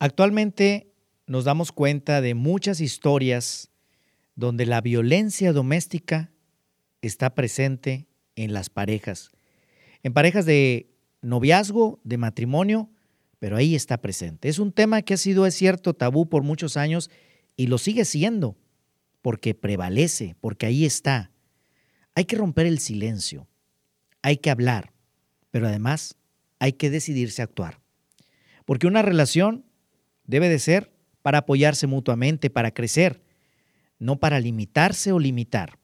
Actualmente nos damos cuenta de muchas historias donde la violencia doméstica está presente en las parejas. En parejas de noviazgo, de matrimonio, pero ahí está presente. Es un tema que ha sido, es cierto, tabú por muchos años y lo sigue siendo, porque prevalece, porque ahí está. Hay que romper el silencio, hay que hablar, pero además hay que decidirse a actuar. Porque una relación debe de ser para apoyarse mutuamente, para crecer, no para limitarse o limitar.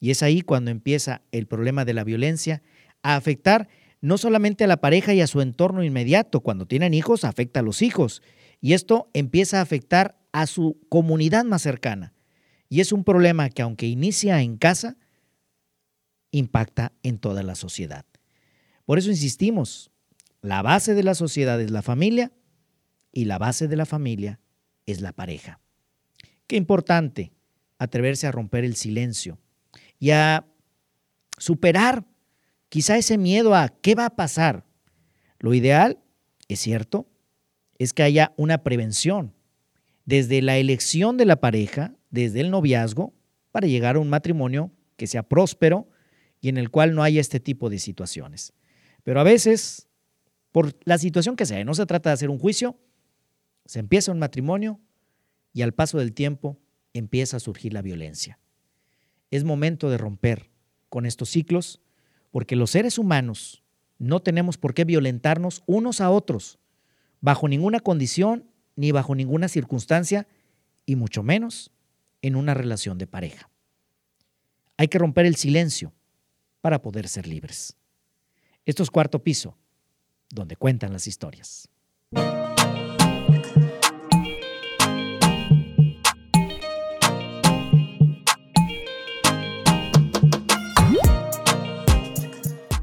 Y es ahí cuando empieza el problema de la violencia a afectar no solamente a la pareja y a su entorno inmediato, cuando tienen hijos afecta a los hijos, y esto empieza a afectar a su comunidad más cercana. Y es un problema que aunque inicia en casa, impacta en toda la sociedad. Por eso insistimos, la base de la sociedad es la familia y la base de la familia es la pareja. Qué importante atreverse a romper el silencio y a superar quizá ese miedo a qué va a pasar. Lo ideal, es cierto, es que haya una prevención desde la elección de la pareja, desde el noviazgo, para llegar a un matrimonio que sea próspero y en el cual no haya este tipo de situaciones. Pero a veces, por la situación que sea, no se trata de hacer un juicio, se empieza un matrimonio y al paso del tiempo empieza a surgir la violencia. Es momento de romper con estos ciclos porque los seres humanos no tenemos por qué violentarnos unos a otros bajo ninguna condición ni bajo ninguna circunstancia y mucho menos en una relación de pareja. Hay que romper el silencio para poder ser libres. Esto es cuarto piso, donde cuentan las historias.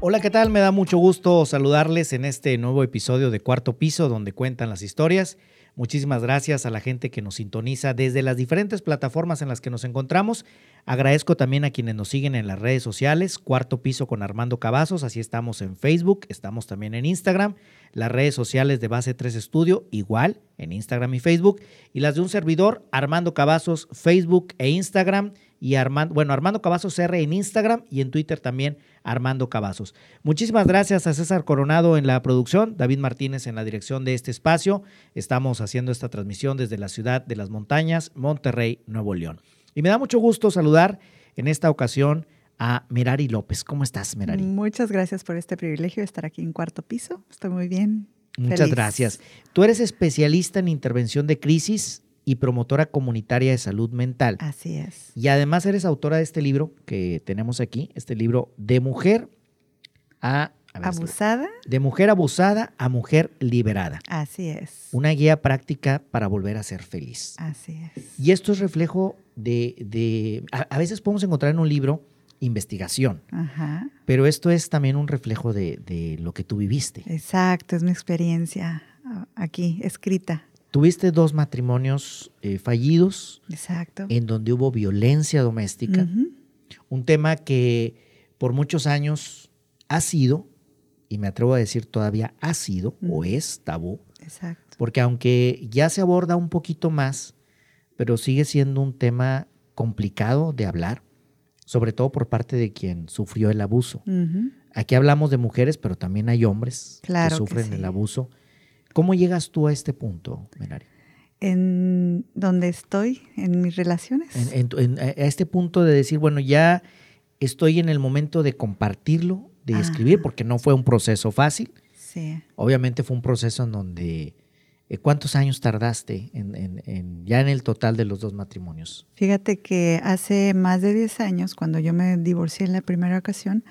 Hola, ¿qué tal? Me da mucho gusto saludarles en este nuevo episodio de Cuarto Piso donde cuentan las historias. Muchísimas gracias a la gente que nos sintoniza desde las diferentes plataformas en las que nos encontramos. Agradezco también a quienes nos siguen en las redes sociales, Cuarto Piso con Armando Cavazos, así estamos en Facebook, estamos también en Instagram, las redes sociales de Base 3 Estudio, igual en Instagram y Facebook, y las de un servidor, Armando Cavazos, Facebook e Instagram y Armando, bueno, Armando Cavazos R en Instagram y en Twitter también Armando Cavazos. Muchísimas gracias a César Coronado en la producción, David Martínez en la dirección de este espacio. Estamos haciendo esta transmisión desde la ciudad de las montañas, Monterrey, Nuevo León. Y me da mucho gusto saludar en esta ocasión a Merari López. ¿Cómo estás, Merari? Muchas gracias por este privilegio de estar aquí en cuarto piso. Estoy muy bien. Muchas gracias. Tú eres especialista en intervención de crisis y promotora comunitaria de salud mental. Así es. Y además eres autora de este libro que tenemos aquí, este libro de mujer a... abusada. De mujer abusada a mujer liberada. Así es. Una guía práctica para volver a ser feliz. Así es. Y esto es reflejo de... a, veces podemos encontrar en un libro investigación. Ajá. Pero esto es también un reflejo de, de, lo que tú viviste. Exacto, es mi experiencia ah, aquí escrita. Tuviste dos matrimonios eh, fallidos. Exacto. En donde hubo violencia doméstica. Un tema que por muchos años ha sido, y me atrevo a decir todavía ha sido o es tabú. Exacto. Porque aunque ya se aborda un poquito más, pero sigue siendo un tema complicado de hablar, sobre todo por parte de quien sufrió el abuso. Aquí hablamos de mujeres, pero también hay hombres que sufren el abuso ¿Cómo llegas tú a este punto, Menari? En donde estoy, en mis relaciones. En, a este punto de decir, bueno, ya estoy en el momento de compartirlo, de escribir, porque no fue un proceso fácil. Sí. Obviamente fue un proceso en donde eh, ¿Cuántos años tardaste en, ya en el total de los dos matrimonios? Fíjate que hace más de 10 años, cuando yo me divorcié en la primera ocasión,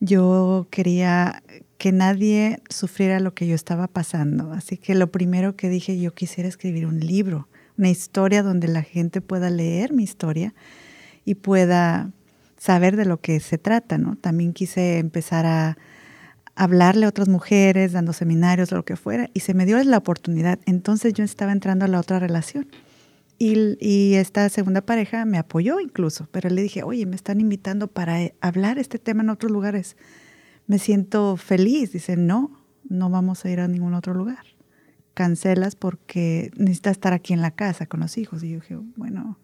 yo quería que nadie sufriera lo que yo estaba pasando. Así que lo primero que dije, yo quisiera escribir un libro, una historia donde la gente pueda leer mi historia y pueda saber de lo que se trata, ¿no? También quise empezar a hablarle a otras mujeres, dando seminarios, lo que fuera, y se me dio la oportunidad. Entonces yo estaba entrando a la otra relación. Y, esta segunda pareja me apoyó incluso, pero le dije, oye, me están invitando para eh, hablar este tema en otros lugares. Me siento feliz. Dice, no, no vamos a ir a ningún otro lugar. Cancelas porque necesitas estar aquí en la casa con los hijos. Y yo dije, bueno,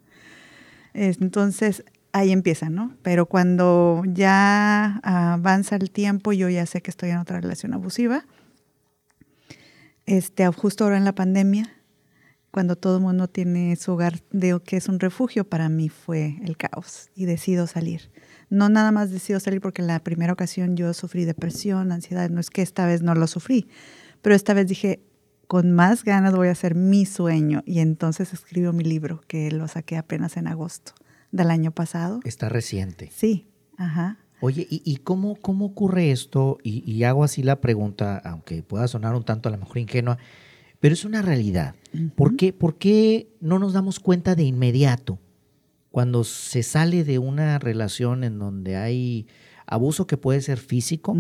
entonces ahí empieza, ¿no? Pero cuando ya avanza el tiempo, yo ya sé que estoy en otra relación abusiva. Este, justo ahora en la pandemia, cuando todo el mundo tiene su hogar de que es un refugio, para mí fue el caos y decido salir. No nada más decido salir porque en la primera ocasión yo sufrí depresión, ansiedad, no es que esta vez no lo sufrí, pero esta vez dije, con más ganas voy a hacer mi sueño y entonces escribo mi libro, que lo saqué apenas en agosto del año pasado. Está reciente. Sí, ajá. Oye, ¿y, cómo, cómo ocurre esto? Y, hago así la pregunta, aunque pueda sonar un tanto a lo mejor ingenua, pero es una realidad. ¿Por, qué, ¿Por qué no nos damos cuenta de inmediato cuando se sale de una relación en donde hay abuso que puede ser físico,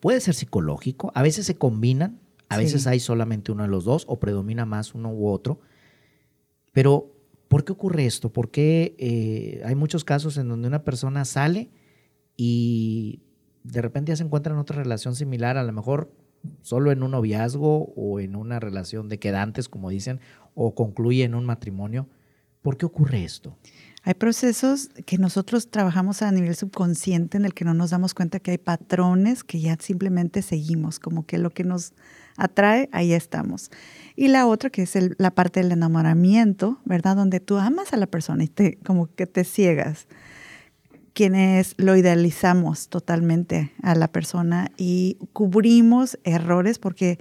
puede ser psicológico, a veces se combinan, a veces hay solamente uno de los dos o predomina más uno u otro, pero ¿Por qué ocurre esto? Porque eh, hay muchos casos en donde una persona sale y de repente ya se encuentra en otra relación similar, a lo mejor solo en un noviazgo o en una relación de quedantes, como dicen, o concluye en un matrimonio. ¿Por qué ocurre esto? Hay procesos que nosotros trabajamos a nivel subconsciente en el que no nos damos cuenta que hay patrones que ya simplemente seguimos, como que lo que nos atrae, ahí estamos. Y la otra que es la parte del enamoramiento, ¿verdad? Donde tú amas a la persona y te, como que te ciegas. Quienes lo idealizamos totalmente a la persona y cubrimos errores porque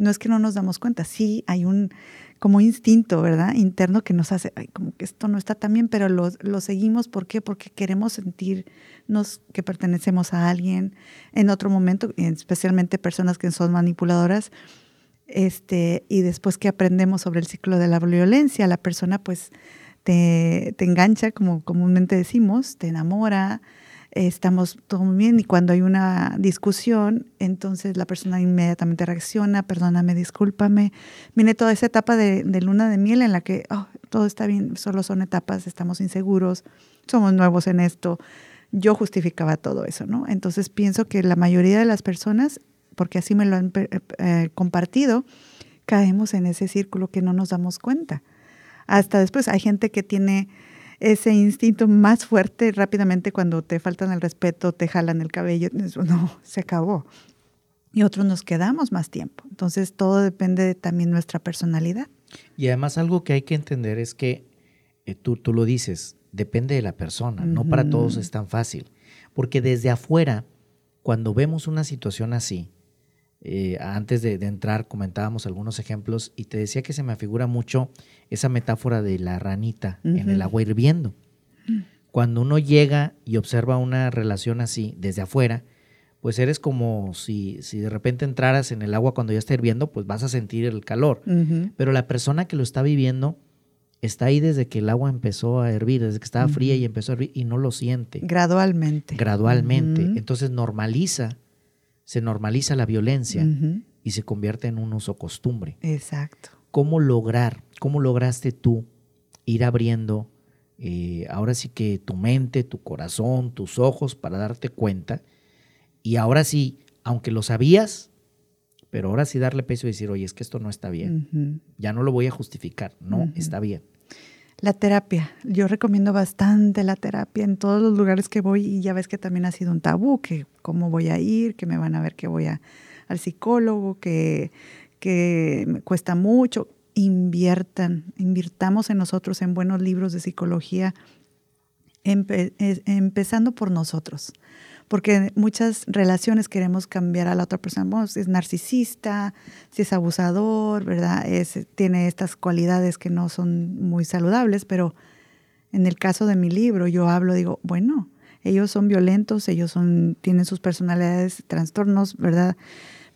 no es que no nos damos cuenta, sí hay un como instinto, ¿verdad? Interno que nos hace, como que esto no está tan bien, pero lo, seguimos. ¿Por qué? Porque queremos sentirnos que pertenecemos a alguien en otro momento, especialmente personas que son manipuladoras. Este, y después que aprendemos sobre el ciclo de la violencia, la persona pues te engancha, como comúnmente decimos, te enamora, estamos todo muy bien y cuando hay una discusión, entonces la persona inmediatamente reacciona, perdóname, discúlpame. Viene toda esa etapa de, luna de miel en la que oh, todo está bien, solo son etapas, estamos inseguros, somos nuevos en esto. Yo justificaba todo eso, ¿no? Entonces pienso que la mayoría de las personas, porque así me lo han eh, eh, compartido, caemos en ese círculo que no nos damos cuenta. Hasta después hay gente que tiene ese instinto más fuerte rápidamente cuando te faltan el respeto, te jalan el cabello, no, se acabó. Y otros nos quedamos más tiempo. Entonces todo depende de también nuestra personalidad. Y además algo que hay que entender es que eh, tú, tú lo dices, depende de la persona, no para todos es tan fácil. Porque desde afuera, cuando vemos una situación así, eh, antes de, entrar comentábamos algunos ejemplos y te decía que se me afigura mucho esa metáfora de la ranita en el agua hirviendo. Cuando uno llega y observa una relación así desde afuera, pues eres como si, si de repente entraras en el agua cuando ya está hirviendo, pues vas a sentir el calor. Pero la persona que lo está viviendo está ahí desde que el agua empezó a hervir, desde que estaba fría y empezó a hervir y no lo siente. Gradualmente. Gradualmente. Entonces normaliza se normaliza la violencia y se convierte en un uso costumbre. Exacto. ¿Cómo lograr, cómo lograste tú ir abriendo eh, ahora sí que tu mente, tu corazón, tus ojos para darte cuenta? Y ahora sí, aunque lo sabías, pero ahora sí darle peso y decir, oye, es que esto no está bien. Ya no lo voy a justificar, no, está bien. La terapia. Yo recomiendo bastante la terapia en todos los lugares que voy y ya ves que también ha sido un tabú, que cómo voy a ir, que me van a ver que voy a, al psicólogo, que, que me cuesta mucho. Inviertan, invirtamos en nosotros en buenos libros de psicología, empezando por nosotros porque muchas relaciones queremos cambiar a la otra persona. si es narcisista, si es abusador, ¿verdad? Es, tiene estas cualidades que no son muy saludables, pero en el caso de mi libro yo hablo, digo, bueno, ellos son violentos, ellos son, tienen sus personalidades, trastornos, ¿verdad?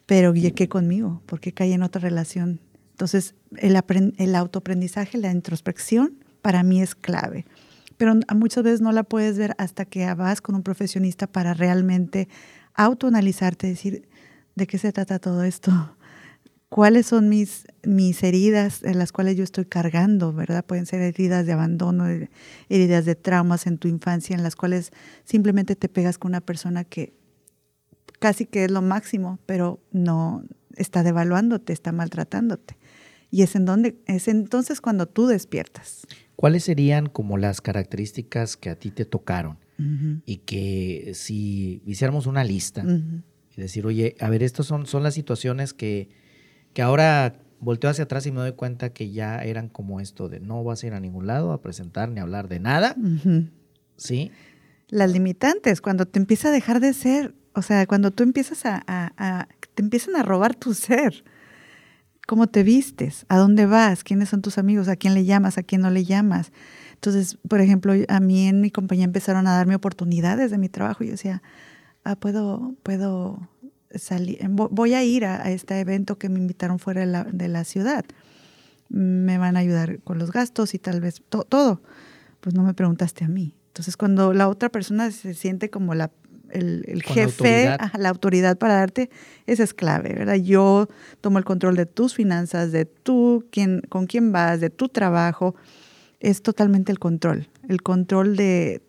Pero ¿qué conmigo? ¿Por qué caí en otra relación? Entonces, el, el autoaprendizaje, la introspección, para mí es clave pero muchas veces no la puedes ver hasta que vas con un profesionista para realmente autoanalizarte, decir, ¿de qué se trata todo esto? ¿Cuáles son mis, mis heridas en las cuales yo estoy cargando, verdad? Pueden ser heridas de abandono, heridas de traumas en tu infancia, en las cuales simplemente te pegas con una persona que casi que es lo máximo, pero no está devaluándote, está maltratándote. Y es en donde es entonces cuando tú despiertas. ¿Cuáles serían como las características que a ti te tocaron? Y que si hiciéramos una lista y decir, oye, a ver, estas son, son las situaciones que, que ahora volteo hacia atrás y me doy cuenta que ya eran como esto de no vas a ir a ningún lado a presentar ni a hablar de nada. ¿Sí? Las limitantes, cuando te empieza a dejar de ser, o sea, cuando tú empiezas a, te empiezan a robar tu ser cómo te vistes, a dónde vas, quiénes son tus amigos, a quién le llamas, a quién no le llamas. Entonces, por ejemplo, a mí en mi compañía empezaron a darme oportunidades de mi trabajo yo decía, ah, puedo, puedo salir, voy a ir a, este evento que me invitaron fuera de la, de la, ciudad. Me van a ayudar con los gastos y tal vez todo. Pues no me preguntaste a mí. Entonces, cuando la otra persona se siente como la el, jefe, la autoridad. para darte, esa es clave, ¿verdad? Yo tomo el control de tus finanzas, de tú, quién, con quién vas, de tu trabajo. Es totalmente el control. El control de,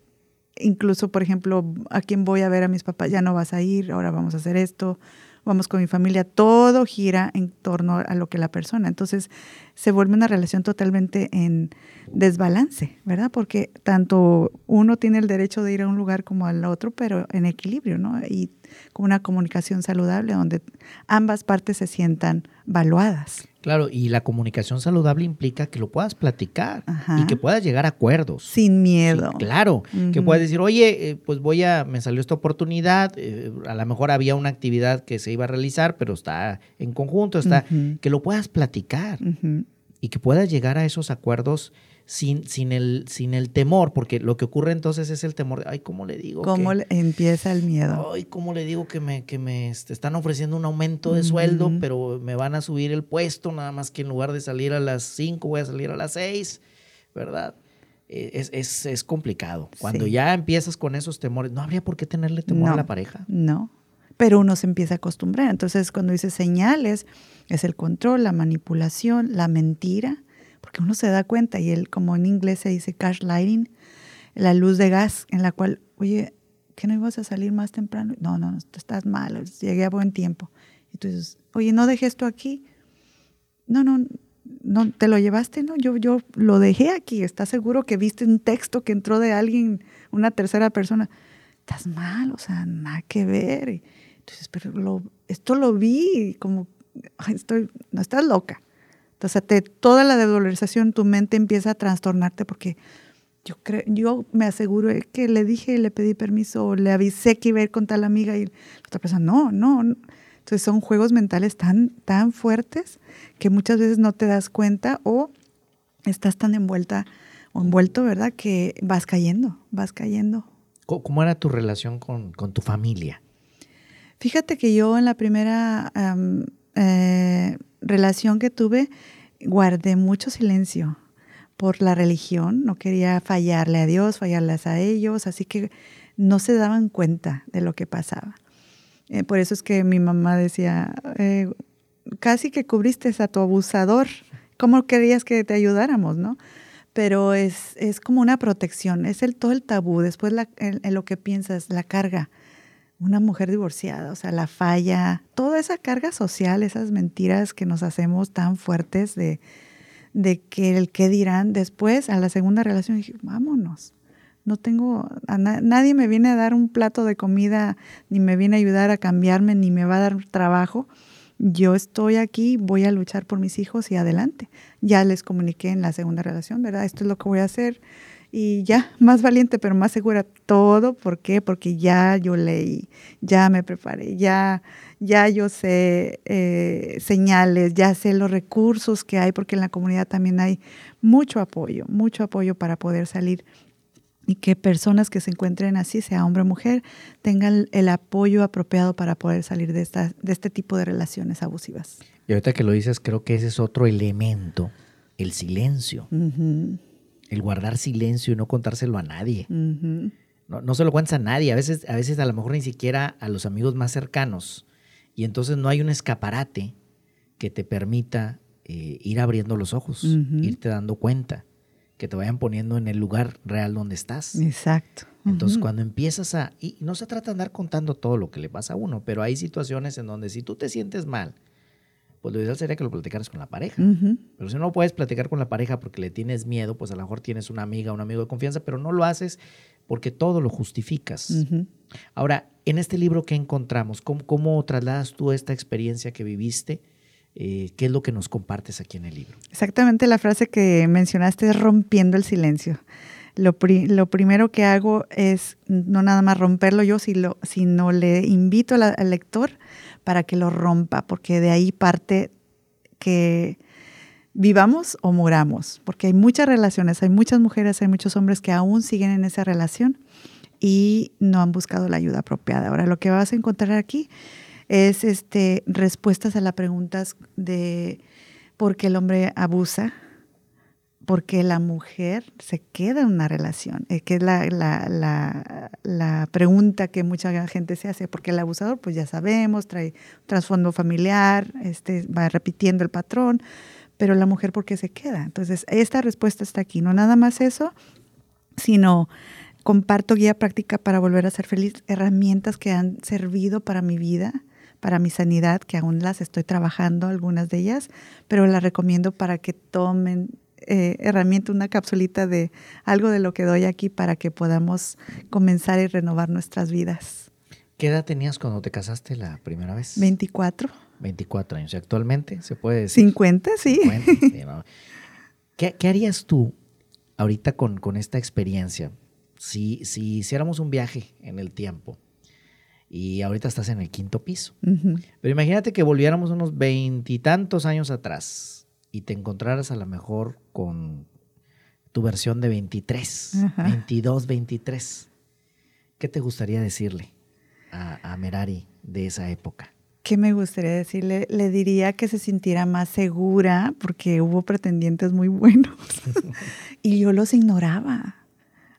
incluso, por ejemplo, a quién voy a ver a mis papás, ya no vas a ir, ahora vamos a hacer esto vamos con mi familia, todo gira en torno a lo que la persona. Entonces se vuelve una relación totalmente en desbalance, ¿verdad? Porque tanto uno tiene el derecho de ir a un lugar como al otro, pero en equilibrio, ¿no? Y con una comunicación saludable donde ambas partes se sientan valuadas. Claro, y la comunicación saludable implica que lo puedas platicar y que puedas llegar a acuerdos. Sin miedo. claro, que puedas decir, oye, eh, pues voy a, me salió esta oportunidad, eh, a lo mejor había una actividad que se iba a realizar, pero está en conjunto, está, que lo puedas platicar y que puedas llegar a esos acuerdos sin, sin, el, sin el temor, porque lo que ocurre entonces es el temor de, ay, ¿cómo le digo? ¿Cómo empieza el miedo? Ay, ¿cómo le digo que me, que me este, están ofreciendo un aumento de sueldo, pero me van a subir el puesto, nada más que en lugar de salir a las 5 voy a salir a las 6, ¿verdad? E, es, es, es complicado. Cuando ya empiezas con esos temores, no habría por qué tenerle temor a la pareja. No, pero uno se empieza a acostumbrar. Entonces, cuando dice señales, es el control, la manipulación, la mentira, porque uno se da cuenta y él, como en inglés se dice cash lighting, la luz de gas en la cual, oye, ¿qué no ibas a salir más temprano? No, no, estás mal, llegué a buen tiempo. Y tú dices, oye, ¿no dejé esto aquí? No, no, no, ¿te lo llevaste? No, yo, yo lo dejé aquí. ¿Estás seguro que viste un texto que entró de alguien, una tercera persona? Estás mal, o sea, nada que ver. entonces, pero lo, esto lo vi, como, estoy, no estás loca. Entonces, te, toda la desvalorización, tu mente empieza a trastornarte porque yo creo, yo me aseguro que le dije, le pedí permiso, o le avisé que iba a ir con tal amiga y la otra persona, no, no. Entonces son juegos mentales tan, tan fuertes que muchas veces no te das cuenta o estás tan envuelta o envuelto, ¿verdad? Que vas cayendo, vas cayendo. ¿Cómo era tu relación con, tu familia? Fíjate que yo en la primera eh, relación que tuve, guardé mucho silencio por la religión, no quería fallarle a Dios, fallarles a ellos, así que no se daban cuenta de lo que pasaba. Eh, por eso es que mi mamá decía, eh, casi que cubriste a tu abusador, ¿cómo querías que te ayudáramos, no? Pero es, es como una protección, es el, todo el tabú, después la, lo que piensas, la carga una mujer divorciada, o sea, la falla, toda esa carga social, esas mentiras que nos hacemos tan fuertes de, que el qué dirán después, a la segunda relación, dije, vámonos. No tengo, nadie me viene a dar un plato de comida, ni me viene a ayudar a cambiarme, ni me va a dar trabajo. yo estoy aquí, voy a luchar por mis hijos y adelante. Ya les comuniqué en la segunda relación, ¿verdad? Esto es lo que voy a hacer y ya, más valiente, pero más segura. Todo, ¿por qué? Porque ya yo leí, ya me preparé, ya, ya yo sé eh, señales, ya sé los recursos que hay, porque en la comunidad también hay mucho apoyo, mucho apoyo para poder salir y que personas que se encuentren así, sea hombre o mujer, tengan el apoyo apropiado para poder salir de, esta, de este tipo de relaciones abusivas. Y ahorita que lo dices, creo que ese es otro elemento, el silencio. El guardar silencio y no contárselo a nadie. no, no, se lo cuentas a nadie, a veces, a veces a lo mejor ni siquiera a los amigos más cercanos. Y entonces no hay un escaparate que te permita eh, ir abriendo los ojos, irte dando cuenta que te vayan poniendo en el lugar real donde estás. Exacto. Entonces, cuando empiezas a... Y no se trata de andar contando todo lo que le pasa a uno, pero hay situaciones en donde si tú te sientes mal, pues lo ideal sería que lo platicaras con la pareja. Pero si no puedes platicar con la pareja porque le tienes miedo, pues a lo mejor tienes una amiga, un amigo de confianza, pero no lo haces porque todo lo justificas. Ahora, en este libro que encontramos, ¿cómo, ¿cómo trasladas tú esta experiencia que viviste? Eh, ¿qué es lo que nos compartes aquí en el libro? Exactamente la frase que mencionaste es rompiendo el silencio. Lo, primero que hago es no nada más romperlo yo, sino, sino le invito al lector para que lo rompa, porque de ahí parte que vivamos o muramos, porque hay muchas relaciones, hay muchas mujeres, hay muchos hombres que aún siguen en esa relación y no han buscado la ayuda apropiada. Ahora, lo que vas a encontrar aquí es este, respuestas a las preguntas de por qué el hombre abusa, por qué la mujer se queda en una relación, eh, que es la, la, pregunta que mucha gente se hace, porque el abusador, pues ya sabemos, trae trasfondo familiar, este, va repitiendo el patrón, pero la mujer, ¿por qué se queda? Entonces, esta respuesta está aquí, no nada más eso, sino comparto guía práctica para volver a ser feliz, herramientas que han servido para mi vida, para mi sanidad, que aún las estoy trabajando, algunas de ellas, pero las recomiendo para que tomen eh, herramienta, una capsulita de algo de lo que doy aquí para que podamos comenzar y renovar nuestras vidas. ¿Qué edad tenías cuando te casaste la primera vez? 24. 24 años. actualmente se puede decir? 50, sí. ¿Qué, harías tú ahorita con, con esta experiencia? Si, si hiciéramos un viaje en el tiempo y ahorita estás en el quinto piso. Pero imagínate que volviéramos unos veintitantos años atrás y te encontraras a lo mejor con tu versión de 23, 22, 23. ¿Qué te gustaría decirle a, a, Merari de esa época? ¿Qué me gustaría decirle? Le diría que se sintiera más segura porque hubo pretendientes muy buenos y yo los ignoraba.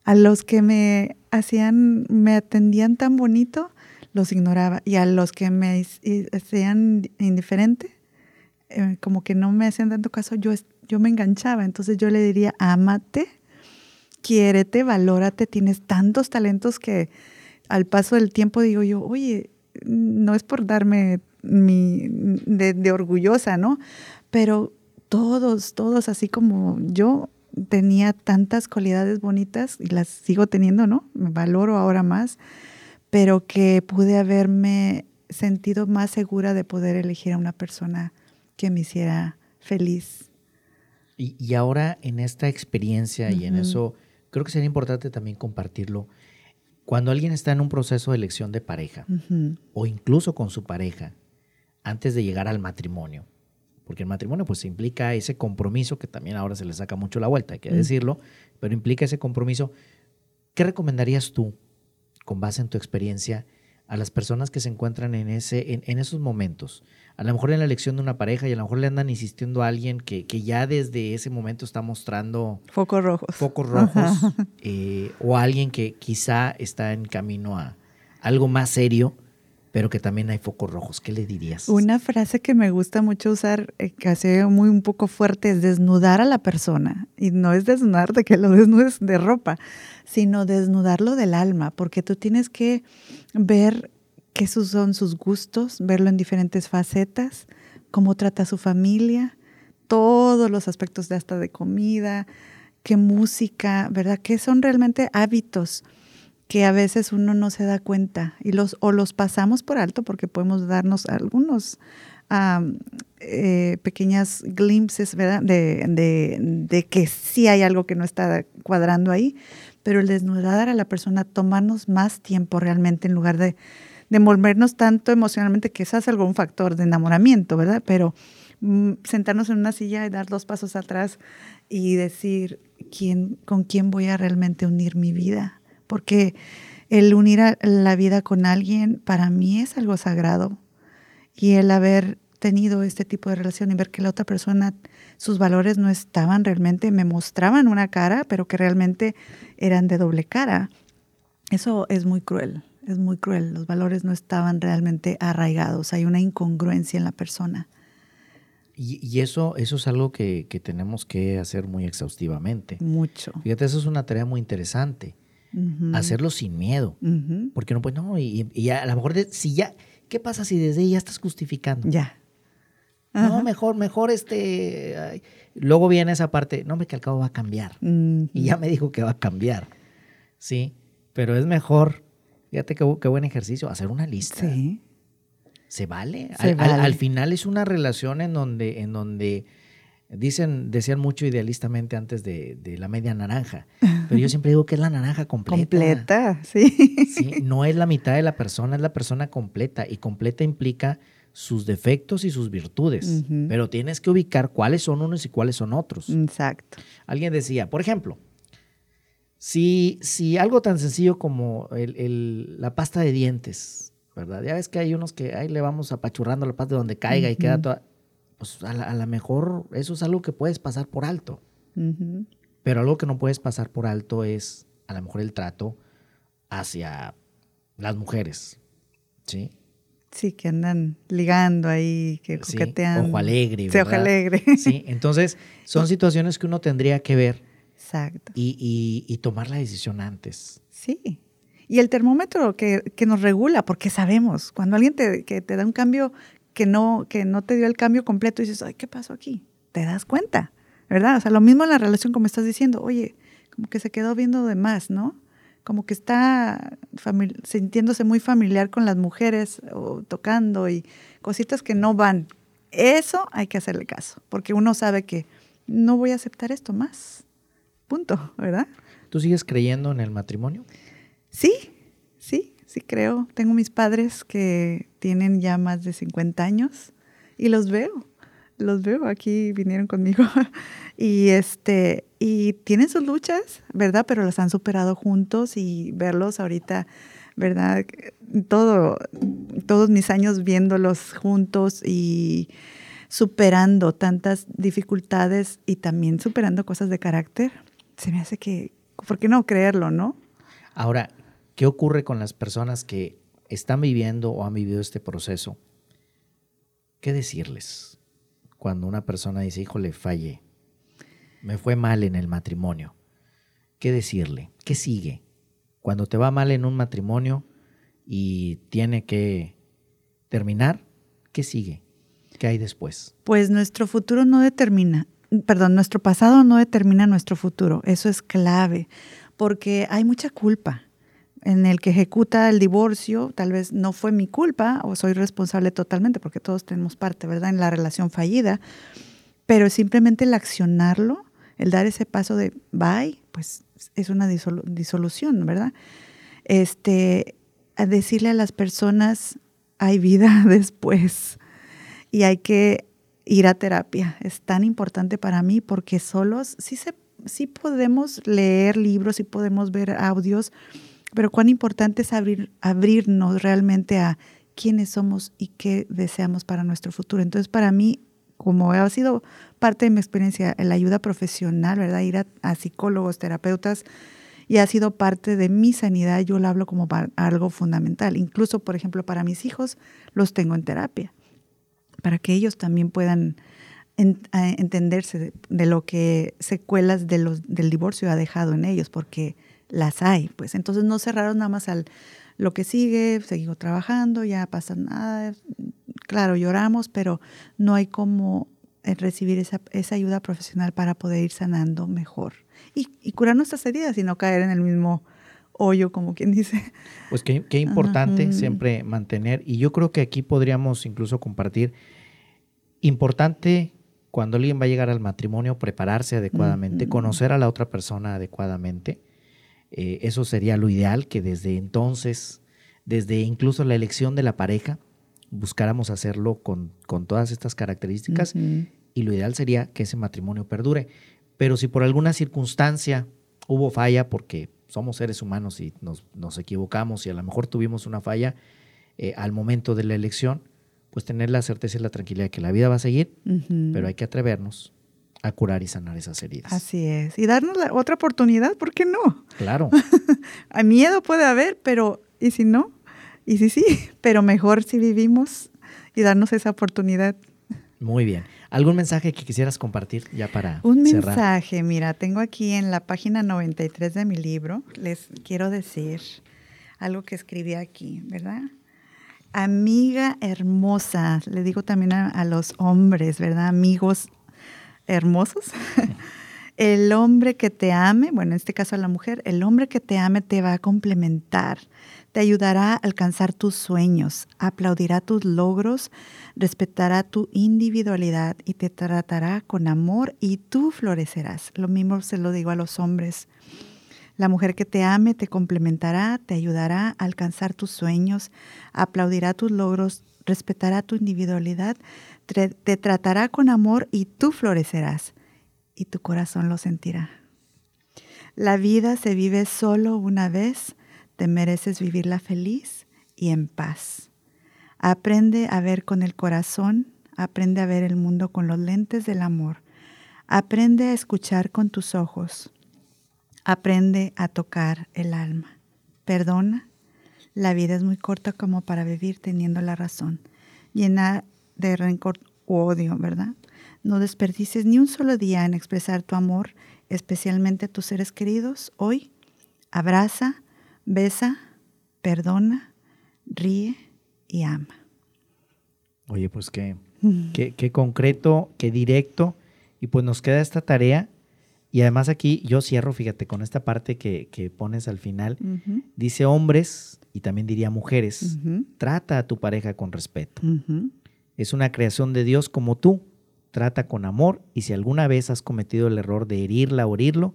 A los que me hacían, me atendían tan bonito, los ignoraba. Y a los que me hacían indiferente, eh, como que no me hacían tanto caso, yo, yo me enganchaba. Entonces yo le diría, ámate, quiérete, valórate, tienes tantos talentos que al paso del tiempo digo yo, oye, no es por darme mi, de, de orgullosa, ¿no? Pero todos, todos, así como yo, tenía tantas cualidades bonitas y las sigo teniendo, ¿no? Me valoro ahora más pero que pude haberme sentido más segura de poder elegir a una persona que me hiciera feliz. Y, ahora en esta experiencia y en eso, creo que sería importante también compartirlo. Cuando alguien está en un proceso de elección de pareja o incluso con su pareja, antes de llegar al matrimonio, porque el matrimonio pues implica ese compromiso que también ahora se le saca mucho la vuelta, hay que decirlo, pero implica ese compromiso. ¿Qué recomendarías tú con base en tu experiencia, a las personas que se encuentran en, ese, en, esos momentos. A lo mejor en la elección de una pareja y a lo mejor le andan insistiendo a alguien que, ya desde ese momento está mostrando focos rojos. Focos rojos. Eh, o alguien que quizá está en camino a algo más serio, pero que también hay focos rojos. ¿Qué le dirías? Una frase que me gusta mucho usar, eh, que hace muy un poco fuerte, es desnudar a la persona. Y no es desnudar de que lo desnudes de ropa, sino desnudarlo del alma, porque tú tienes que ver qué son sus gustos, verlo en diferentes facetas, cómo trata a su familia, todos los aspectos de hasta de comida, qué música, ¿verdad? ¿Qué son realmente hábitos que a veces uno no se da cuenta y los o los pasamos por alto porque podemos darnos algunos eh, pequeñas glimpses, ¿verdad? De, de, que sí hay algo que no está cuadrando ahí, pero el desnudar a la persona, tomarnos más tiempo realmente en lugar de, de tanto emocionalmente, que es algún factor de enamoramiento, ¿verdad? Pero mm, sentarnos en una silla y dar dos pasos atrás y decir, ¿quién, ¿con quién voy a realmente unir mi vida? Porque el unir la vida con alguien para mí es algo sagrado. Y el haber tenido este tipo de relación y ver que la otra persona, sus valores no estaban realmente, me mostraban una cara, pero que realmente eran de doble cara. Eso es muy cruel, es muy cruel. Los valores no estaban realmente arraigados, hay una incongruencia en la persona. Y, eso, eso es algo que, tenemos que hacer muy exhaustivamente. Mucho. Fíjate, eso es una tarea muy interesante. Hacerlo sin miedo. Porque no, pues no, y, a lo mejor si ya, ¿qué pasa si desde ahí ya estás justificando? Ya. No, mejor, mejor este. Luego viene esa parte, no, me que al cabo va a cambiar. Y ya me dijo que va a cambiar. Sí, pero es mejor, fíjate qué, qué buen ejercicio, hacer una lista. Sí. ¿Se vale? al, final es una relación en donde, en donde dicen, decían mucho idealistamente antes de, la media naranja, pero yo siempre digo que es la naranja completa. Completa, sí. sí. No es la mitad de la persona, es la persona completa. Y completa implica sus defectos y sus virtudes, pero tienes que ubicar cuáles son unos y cuáles son otros. Exacto. Alguien decía, por ejemplo, si, si algo tan sencillo como la pasta de dientes, ¿verdad? Ya ves que hay unos que ahí le vamos apachurrando la pasta de donde caiga y queda toda... Pues a lo mejor eso es algo que puedes pasar por alto. Pero algo que no puedes pasar por alto es a lo mejor el trato hacia las mujeres, ¿sí? Sí, que andan ligando ahí, que coquetean. ojo alegre. Sí, ojo alegre. Sí, entonces son situaciones que uno tendría que ver. Exacto. Y, tomar la decisión antes. Sí. Y el termómetro que, nos regula, porque sabemos, cuando alguien te, que te da un cambio que no, que no te dio el cambio completo, dices, ay, ¿qué pasó aquí? Te das cuenta, ¿verdad? O sea, lo mismo en la relación como estás diciendo, oye, como que se quedó viendo de más, ¿no? como que está sintiéndose muy familiar con las mujeres o tocando y cositas que no van. Eso hay que hacerle caso, porque uno sabe que no voy a aceptar esto más. Punto, ¿verdad? ¿Tú sigues creyendo en el matrimonio? Sí, sí, creo. Tengo mis padres que tienen ya más de 50 años y los veo los veo aquí, vinieron conmigo. y este, y tienen sus luchas, ¿verdad? Pero las han superado juntos y verlos ahorita, ¿verdad? Todo, todos mis años viéndolos juntos y superando tantas dificultades y también superando cosas de carácter, se me hace que, ¿por qué no creerlo, no? Ahora, ¿qué ocurre con las personas que están viviendo o han vivido este proceso? ¿Qué decirles? cuando una persona dice, híjole, fallé, me fue mal en el matrimonio, ¿qué decirle? ¿Qué sigue? Cuando te va mal en un matrimonio y tiene que terminar, ¿qué sigue? ¿Qué hay después? Pues nuestro futuro no determina, perdón, nuestro pasado no determina nuestro futuro. Eso es clave, porque hay mucha culpa en el que ejecuta el divorcio, tal vez no fue mi culpa o soy responsable totalmente, porque todos tenemos parte, ¿verdad?, en la relación fallida, pero simplemente el accionarlo, el dar ese paso de bye, pues es una disolución, ¿verdad? Este, a decirle a las personas, hay vida después y hay que ir a terapia. Es tan importante para mí porque solos sí, se, sí podemos leer libros, sí podemos ver audios, pero cuán importante es abrir, abrirnos realmente a quiénes somos y qué deseamos para nuestro futuro. Entonces, para mí, como ha sido parte de mi experiencia, la ayuda profesional, ¿verdad? Ir a, psicólogos, terapeutas, y ha sido parte de mi sanidad, yo lo hablo como algo fundamental. Incluso, por ejemplo, para mis hijos, los tengo en terapia, para que ellos también puedan entenderse de, lo que secuelas de los, del divorcio ha dejado en ellos, porque las hay, pues entonces no cerraron nada más al lo que sigue, seguimos trabajando, ya pasa nada, claro, lloramos, pero no hay como eh, recibir esa, esa ayuda profesional para poder ir sanando mejor y, y, curar nuestras heridas y no caer en el mismo hoyo, como quien dice. Pues qué, qué importante siempre mantener, y yo creo que aquí podríamos incluso compartir Importante cuando alguien va a llegar al matrimonio, prepararse adecuadamente, Ujú. conocer a la otra persona adecuadamente. Eh, eso sería lo ideal, que desde entonces, desde incluso la elección de la pareja, buscáramos hacerlo con, con todas estas características y lo ideal sería que ese matrimonio perdure. Pero si por alguna circunstancia hubo falla, porque somos seres humanos y nos, nos equivocamos y a lo mejor tuvimos una falla eh, al momento de la elección, pues tener la certeza y la tranquilidad de que la vida va a seguir, pero hay que atrevernos a curar y sanar esas heridas. Así es. Y darnos la otra oportunidad, ¿por qué no? Claro, A miedo puede haber, pero ¿y si no? Y si sí, pero mejor si vivimos y darnos esa oportunidad. muy bien. ¿Algún mensaje que quisieras compartir ya para Un cerrar? mensaje, mira, tengo aquí en la página 93 de mi libro, les quiero decir algo que escribí aquí, ¿verdad? Amiga hermosa, le digo también a, a los hombres, ¿verdad? Amigos hermosos. El hombre que te ame, bueno, en este caso a la mujer, el hombre que te ame te va a complementar, te ayudará a alcanzar tus sueños, aplaudirá tus logros, respetará tu individualidad y te tratará con amor y tú florecerás. Lo mismo se lo digo a los hombres. La mujer que te ame te complementará, te ayudará a alcanzar tus sueños, aplaudirá tus logros, respetará tu individualidad, te tratará con amor y tú florecerás y tu corazón lo sentirá. La vida se vive solo una vez, te mereces vivirla feliz y en paz. Aprende a ver con el corazón, aprende a ver el mundo con los lentes del amor, aprende a escuchar con tus ojos, aprende a tocar el alma. Perdona, la vida es muy corta como para vivir teniendo la razón, llena de rencor u odio, ¿verdad? No desperdicies ni un solo día en expresar tu amor, especialmente a tus seres queridos. Hoy, abraza, besa, perdona, ríe y ama. Oye, pues qué, qué, qué concreto, qué directo. Y pues nos queda esta tarea. Y además aquí yo cierro, fíjate, con esta parte que, que pones al final. Dice hombres, y también diría mujeres, trata a tu pareja con respeto. Es una creación de Dios como tú. Trata con amor y si alguna vez has cometido el error de herirla o herirlo,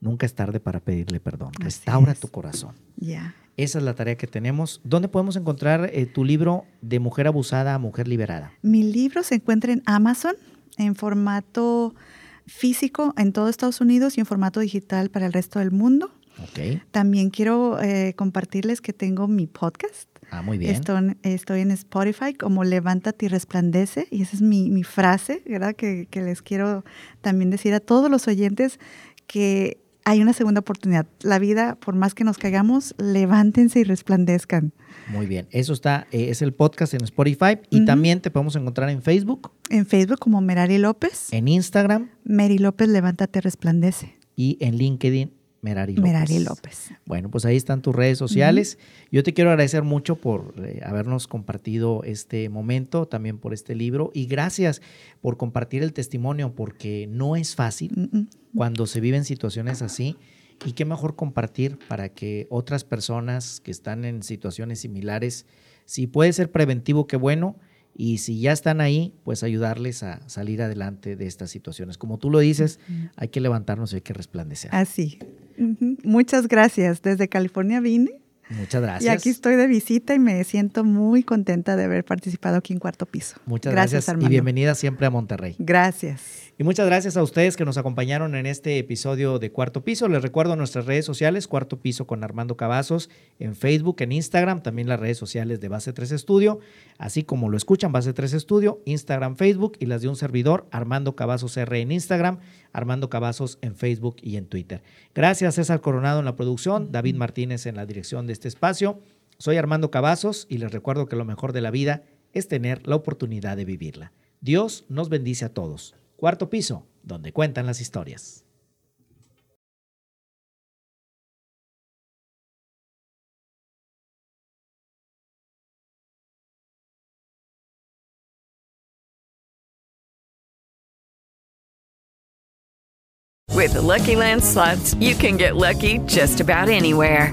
nunca es tarde para pedirle perdón. Así Restaura es. tu corazón. Ya. Esa es la tarea que tenemos. ¿Dónde podemos encontrar eh, tu libro de mujer abusada a mujer liberada? Mi libro se encuentra en Amazon en formato físico en todo Estados Unidos y en formato digital para el resto del mundo. También quiero eh, compartirles que tengo mi podcast. Ah, muy bien. Estoy, estoy en Spotify como Levántate y Resplandece y esa es mi, mi frase, ¿verdad? Que, que les quiero también decir a todos los oyentes que hay una segunda oportunidad. La vida, por más que nos caigamos, levántense y resplandezcan. Muy bien. Eso está, eh, es el podcast en Spotify y también te podemos encontrar en Facebook, En Facebook como Merari López, en Instagram Mary López Levántate Resplandece. y en LinkedIn, Merari López. Merari López. Bueno, pues ahí están tus redes sociales. Yo te quiero agradecer mucho por eh, habernos compartido este momento, también por este libro y gracias por compartir el testimonio porque no es fácil Mm, mm. cuando se viven situaciones así y qué mejor compartir para que otras personas que están en situaciones similares, si puede ser preventivo, qué bueno. Y si ya están ahí, pues ayudarles a salir adelante de estas situaciones. Como tú lo dices, hay que levantarnos y hay que resplandecer. Así. Muchas gracias. Desde California vine Muchas gracias. y aquí estoy de visita y me siento muy contenta de haber participado aquí en Cuarto Piso. Muchas gracias, y Armando. bienvenida siempre a Monterrey. Gracias. Y muchas gracias a ustedes que nos acompañaron en este episodio de Cuarto Piso. Les recuerdo nuestras redes sociales, Cuarto Piso con Armando Cavazos, en Facebook, en Instagram, también las redes sociales de Base 3 Estudio, así como lo escuchan, Base 3 Estudio, Instagram, Facebook y las de un servidor, Armando Cavazos R en Instagram, Armando Cavazos en Facebook y en Twitter. Gracias César Coronado en la producción, David Martínez en la dirección de este espacio. Soy Armando Cavazos y les recuerdo que lo mejor de la vida es tener la oportunidad de vivirla. Dios nos bendice a todos. Cuarto piso, donde cuentan las historias. With the Lucky Land slots, you can get lucky just about anywhere.